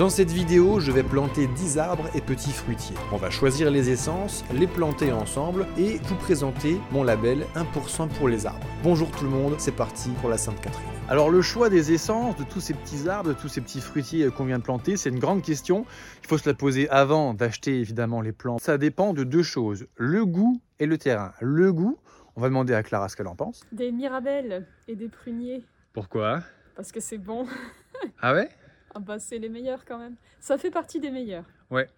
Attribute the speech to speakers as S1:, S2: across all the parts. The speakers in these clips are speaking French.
S1: Dans cette vidéo, je vais planter 10 arbres et petits fruitiers. On va choisir les essences, les planter ensemble et vous présenter mon label 1% pour les arbres. Bonjour tout le monde, c'est parti pour la Sainte-Catherine. Alors le choix des essences de tous ces petits arbres, de tous ces petits fruitiers qu'on vient de planter, c'est une grande question. Il faut se la poser avant d'acheter évidemment les plantes. Ça dépend de deux choses, le goût et le terrain. Le goût, on va demander à Clara ce qu'elle en pense.
S2: Des mirabelles et des pruniers,
S1: Pourquoi?
S2: Parce que c'est bon.
S1: Ah ouais?
S2: Ah bah c'est les meilleurs quand même. Ça fait partie des meilleurs.
S1: Ouais.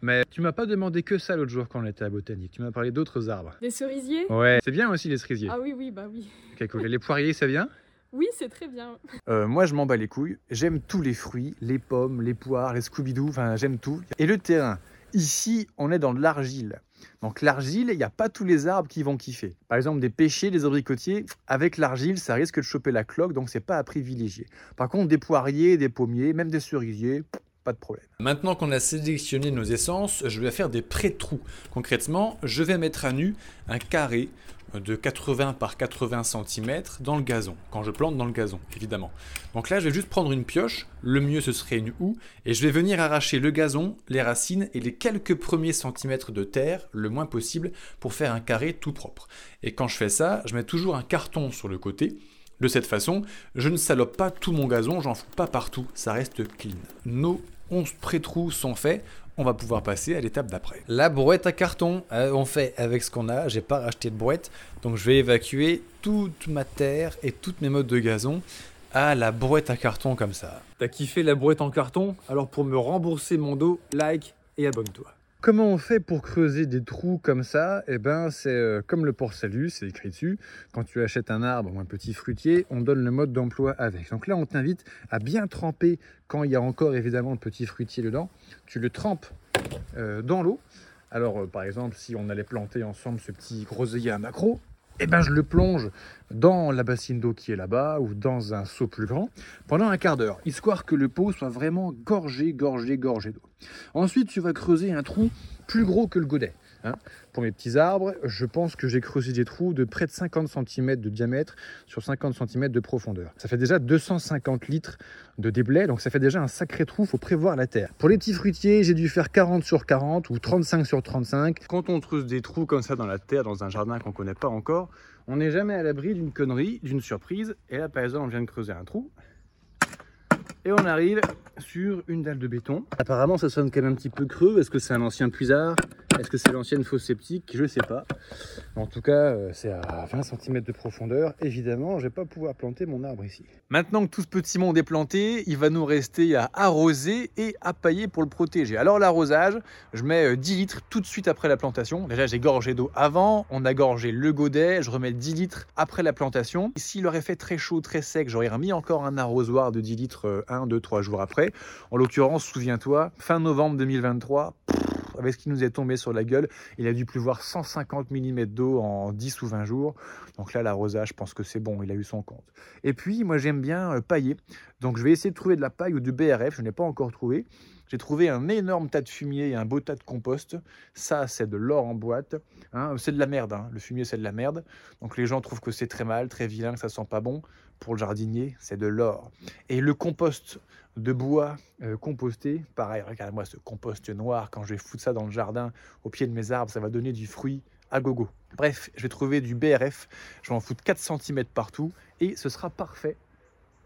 S1: Mais tu m'as pas demandé que ça l'autre jour quand on était à Botanique. Tu m'as parlé d'autres arbres.
S2: Des cerisiers?
S1: Ouais. C'est bien aussi les cerisiers.
S2: Ah oui, oui, bah oui.
S1: Ok, cool. Et les poiriers, ça vient?
S2: Oui, c'est très bien.
S1: Euh, moi, je m'en bats les couilles. J'aime tous les fruits, les pommes, les poires, les Scooby-Doo, enfin, j'aime tout. Et le terrain Ici, on est dans de l'argile. Donc l'argile, il n'y a pas tous les arbres qui vont kiffer. Par exemple, des pêchers, des abricotiers, avec l'argile, ça risque de choper la cloque, donc c'est pas à privilégier. Par contre, des poiriers, des pommiers, même des cerisiers, pas de problème. Maintenant qu'on a sélectionné nos essences, je vais faire des pré-trous. Concrètement, je vais mettre à nu un carré de 80 par 80 cm dans le gazon, quand je plante dans le gazon, évidemment. Donc là, je vais juste prendre une pioche, le mieux ce serait une houe, et je vais venir arracher le gazon, les racines et les quelques premiers centimètres de terre, le moins possible, pour faire un carré tout propre. Et quand je fais ça, je mets toujours un carton sur le côté, de cette façon, je ne salope pas tout mon gazon, j'en fous pas partout, ça reste clean. Nos 11 pré-trous sont faits, on va pouvoir passer à l'étape d'après. La brouette à carton, euh, on fait avec ce qu'on a, j'ai pas racheté de brouette, donc je vais évacuer toute ma terre et toutes mes modes de gazon à la brouette à carton comme ça. T'as kiffé la brouette en carton? Alors pour me rembourser mon dos, like et abonne-toi. Comment on fait pour creuser des trous comme ça? Eh ben, c'est euh, comme le port salut, c'est écrit dessus. Quand tu achètes un arbre ou un petit fruitier, on donne le mode d'emploi avec. Donc là, on t'invite à bien tremper quand il y a encore évidemment le petit fruitier dedans. Tu le trempes euh, dans l'eau. Alors, euh, par exemple, si on allait planter ensemble ce petit groseillier à macro, eh ben, je le plonge dans la bassine d'eau qui est là-bas ou dans un seau plus grand pendant un quart d'heure, histoire que le pot soit vraiment gorgé, gorgé, gorgé d'eau. Ensuite, tu vas creuser un trou plus gros que le godet. Hein. Pour mes petits arbres, je pense que j'ai creusé des trous de près de 50 cm de diamètre sur 50 cm de profondeur. Ça fait déjà 250 litres de déblai, donc ça fait déjà un sacré trou, faut prévoir la terre. Pour les petits fruitiers, j'ai dû faire 40 sur 40 ou 35 sur 35. Quand on creuse des trous comme ça dans la terre, dans un jardin qu'on connaît pas encore, on n'est jamais à l'abri d'une connerie, d'une surprise. Et là, par exemple, on vient de creuser un trou. Et on arrive sur une dalle de béton. Apparemment, ça sonne quand même un petit peu creux. Est-ce que c'est un ancien puisard? Est-ce que c'est l'ancienne fosse septique Je sais pas. En tout cas, euh, c'est à 20 cm de profondeur. Évidemment, je vais pas pouvoir planter mon arbre ici. Maintenant que tout ce petit monde est planté, il va nous rester à arroser et à pailler pour le protéger. Alors l'arrosage, je mets euh, 10 litres tout de suite après la plantation. Déjà, j'ai gorgé d'eau avant, on a gorgé le godet, je remets 10 litres après la plantation. S'il aurait fait très chaud, très sec, j'aurais remis encore un arrosoir de 10 litres 1, 2, 3 jours après. En l'occurrence, souviens-toi, fin novembre 2023, pff, avec ce qui nous est tombé sur la gueule, il a dû pleuvoir 150 mm d'eau en 10 ou 20 jours. Donc là, l'arrosage, je pense que c'est bon, il a eu son compte. Et puis, moi, j'aime bien euh, pailler. Donc, je vais essayer de trouver de la paille ou du BRF. Je n'ai pas encore trouvé. J'ai trouvé un énorme tas de fumier et un beau tas de compost. Ça, c'est de l'or en boîte. hein. C'est de la merde. hein. Le fumier, c'est de la merde. Donc, les gens trouvent que c'est très mal, très vilain, que ça sent pas bon. Pour le jardinier, c'est de l'or. Et le compost de bois euh, composté, pareil, regarde-moi ce compost noir. Quand je vais foutre ça dans le jardin, au pied de mes arbres, ça va donner du fruit à gogo. Bref, je vais trouver du BRF. Je vais en foutre 4 cm partout et ce sera parfait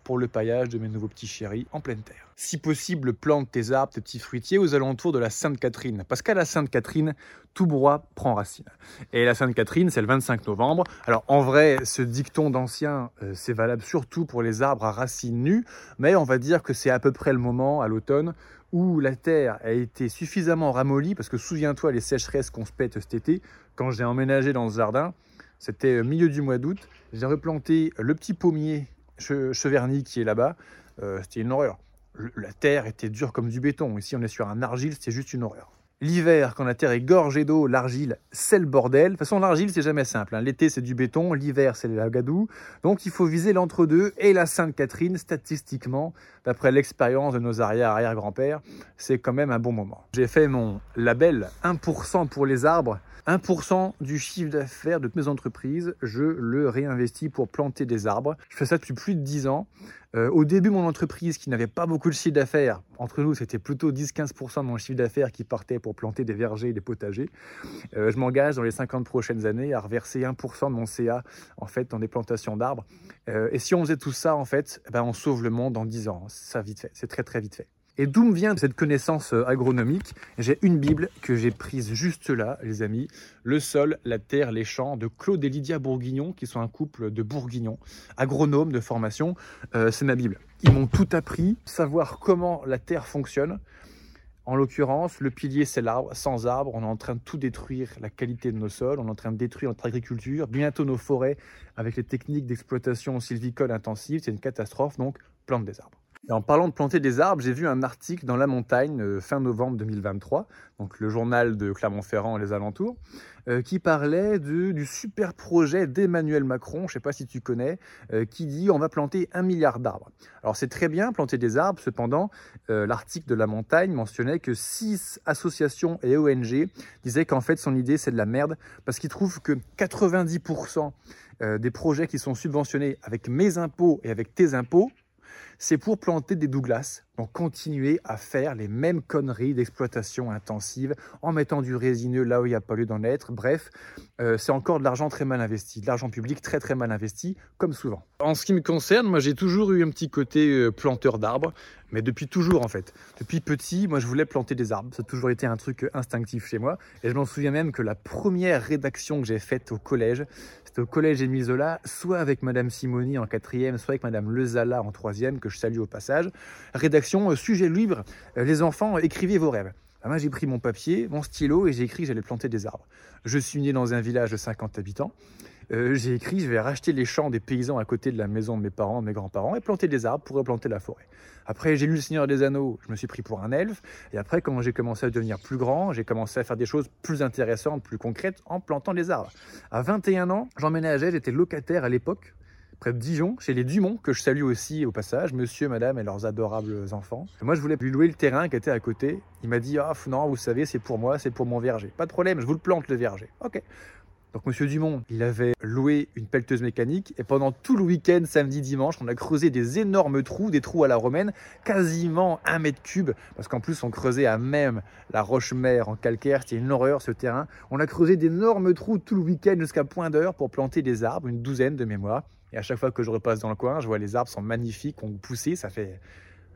S1: pour le paillage de mes nouveaux petits chéris en pleine terre. Si possible, plante tes arbres, tes petits fruitiers aux alentours de la Sainte-Catherine, parce qu'à la Sainte-Catherine, tout bois prend racine. Et la Sainte-Catherine, c'est le 25 novembre. Alors en vrai, ce dicton d'ancien, euh, c'est valable surtout pour les arbres à racines nues, mais on va dire que c'est à peu près le moment, à l'automne, où la terre a été suffisamment ramollie, parce que souviens-toi les sécheresses qu'on se pète cet été, quand j'ai emménagé dans ce jardin, c'était au milieu du mois d'août, j'ai replanté le petit pommier che- cheverny qui est là-bas, Euh, c'était une horreur. La terre était dure comme du béton, ici on est sur un argile, c'est juste une horreur. L'hiver, quand la terre est gorgée d'eau, l'argile, c'est le bordel. De toute façon, l'argile, c'est jamais simple. hein. L'été, c'est du béton, l'hiver, c'est la gadoue. Donc, il faut viser l'entre-deux. Et la Sainte-Catherine, statistiquement, d'après l'expérience de nos arrière-arrière-grands-pères, c'est quand même un bon moment. J'ai fait mon label 1% pour les arbres 1% du chiffre d'affaires de mes entreprises, je le réinvestis pour planter des arbres. Je fais ça depuis plus de 10 ans. Euh, au début, mon entreprise, qui n'avait pas beaucoup de chiffre d'affaires, entre nous, c'était plutôt 10-15% de mon chiffre d'affaires qui partait pour planter des vergers et des potagers. Euh, je m'engage dans les 50 prochaines années à reverser 1% de mon CA en fait dans des plantations d'arbres. Euh, et si on faisait tout ça, en fait, eh ben, on sauve le monde en 10 ans. Ça vite fait, c'est très très vite fait. Et d'où me vient cette connaissance euh, agronomique? J'ai une Bible que j'ai prise juste là, les amis. Le sol, la terre, les champs de Claude et Lydia Bourguignon, qui sont un couple de bourguignons, agronomes de formation. Euh, c'est ma Bible. Ils m'ont tout appris, savoir comment la terre fonctionne. En l'occurrence, le pilier, c'est l'arbre. Sans arbre, on est en train de tout détruire, la qualité de nos sols, on est en train de détruire notre agriculture, bientôt nos forêts, avec les techniques d'exploitation sylvicole intensive. C'est une catastrophe, donc plante des arbres. En parlant de planter des arbres, j'ai vu un article dans La Montagne euh, fin novembre 2023, donc le journal de Clermont-Ferrand et les alentours, euh, qui parlait du super projet d'Emmanuel Macron, je ne sais pas si tu connais, euh, qui dit on va planter un milliard d'arbres. Alors c'est très bien planter des arbres, cependant l'article de La Montagne mentionnait que six associations et ONG disaient qu'en fait son idée c'est de la merde parce qu'ils trouvent que 90% des projets qui sont subventionnés avec mes impôts et avec tes impôts c'est pour planter des Douglas. Donc continuer à faire les mêmes conneries d'exploitation intensive en mettant du résineux là où il n'y a pas lieu d'en être. Bref, euh, c'est encore de l'argent très mal investi, de l'argent public très très mal investi, comme souvent. En ce qui me concerne, moi j'ai toujours eu un petit côté euh, planteur d'arbres, mais depuis toujours en fait. Depuis petit, moi je voulais planter des arbres. Ça a toujours été un truc instinctif chez moi. Et je m'en souviens même que la première rédaction que j'ai faite au collège, c'était au collège Émile Zola, soit avec Madame Simoni en quatrième, soit avec Madame Lezala en troisième, que je salue au passage. Rédaction euh, sujet libre, euh, les enfants, écrivez vos rêves. Ah, moi, j'ai pris mon papier, mon stylo et j'ai écrit j'allais planter des arbres. Je suis né dans un village de 50 habitants. Euh, j'ai écrit je vais racheter les champs des paysans à côté de la maison de mes parents, de mes grands-parents et planter des arbres pour replanter la forêt. Après, j'ai lu Le Seigneur des Anneaux, je me suis pris pour un elfe. Et après, quand j'ai commencé à devenir plus grand, j'ai commencé à faire des choses plus intéressantes, plus concrètes en plantant des arbres. À 21 ans, j'emménageais, j'étais locataire à l'époque près de Dijon, chez les Dumont, que je salue aussi au passage, monsieur, madame et leurs adorables enfants. moi, je voulais lui louer le terrain qui était à côté. Il m'a dit, ah non, vous savez, c'est pour moi, c'est pour mon verger. Pas de problème, je vous le plante le verger. Ok. Donc Monsieur Dumont, il avait loué une pelleteuse mécanique et pendant tout le week-end, samedi, dimanche, on a creusé des énormes trous, des trous à la romaine, quasiment un mètre cube, parce qu'en plus on creusait à même la roche-mère en calcaire, c'était une horreur ce terrain. On a creusé d'énormes trous tout le week-end jusqu'à point d'heure pour planter des arbres, une douzaine de mémoire. Et à chaque fois que je repasse dans le coin, je vois les arbres sont magnifiques, ont poussé. Ça fait,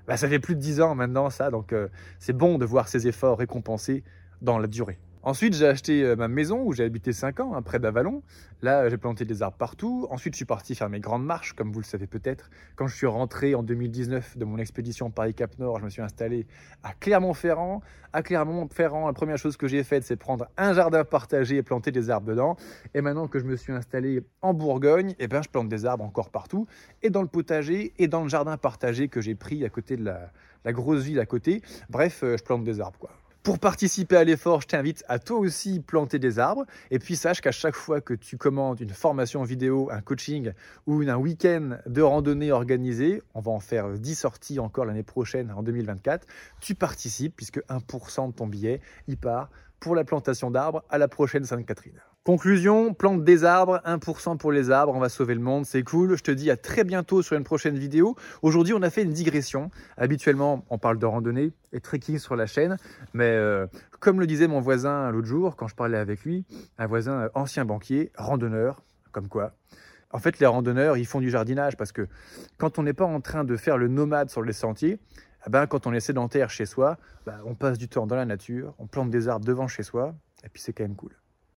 S1: bah, ça fait plus de 10 ans maintenant, ça. Donc, euh, c'est bon de voir ces efforts récompensés dans la durée. Ensuite, j'ai acheté euh, ma maison où j'ai habité 5 ans, hein, près d'Avalon. Là, j'ai planté des arbres partout. Ensuite, je suis parti faire mes grandes marches, comme vous le savez peut-être. Quand je suis rentré en 2019 de mon expédition Paris-Cap Nord, je me suis installé à Clermont-Ferrand. À Clermont-Ferrand, la première chose que j'ai faite, c'est prendre un jardin partagé et planter des arbres dedans. Et maintenant que je me suis installé en Bourgogne, eh ben, je plante des arbres encore partout. Et dans le potager et dans le jardin partagé que j'ai pris à côté de la, la grosse ville à côté. Bref, euh, je plante des arbres, quoi. Pour participer à l'effort, je t'invite à toi aussi planter des arbres. Et puis sache qu'à chaque fois que tu commandes une formation vidéo, un coaching ou un week-end de randonnée organisé, on va en faire 10 sorties encore l'année prochaine en 2024, tu participes puisque 1% de ton billet y part pour la plantation d'arbres à la prochaine Sainte-Catherine. Conclusion, plante des arbres, 1% pour les arbres, on va sauver le monde, c'est cool. Je te dis à très bientôt sur une prochaine vidéo. Aujourd'hui, on a fait une digression. Habituellement, on parle de randonnée et trekking sur la chaîne, mais euh, comme le disait mon voisin l'autre jour, quand je parlais avec lui, un voisin euh, ancien banquier, randonneur, comme quoi. En fait, les randonneurs, ils font du jardinage parce que quand on n'est pas en train de faire le nomade sur les sentiers, eh ben, quand on est sédentaire chez soi, bah, on passe du temps dans la nature, on plante des arbres devant chez soi, et puis c'est quand même cool.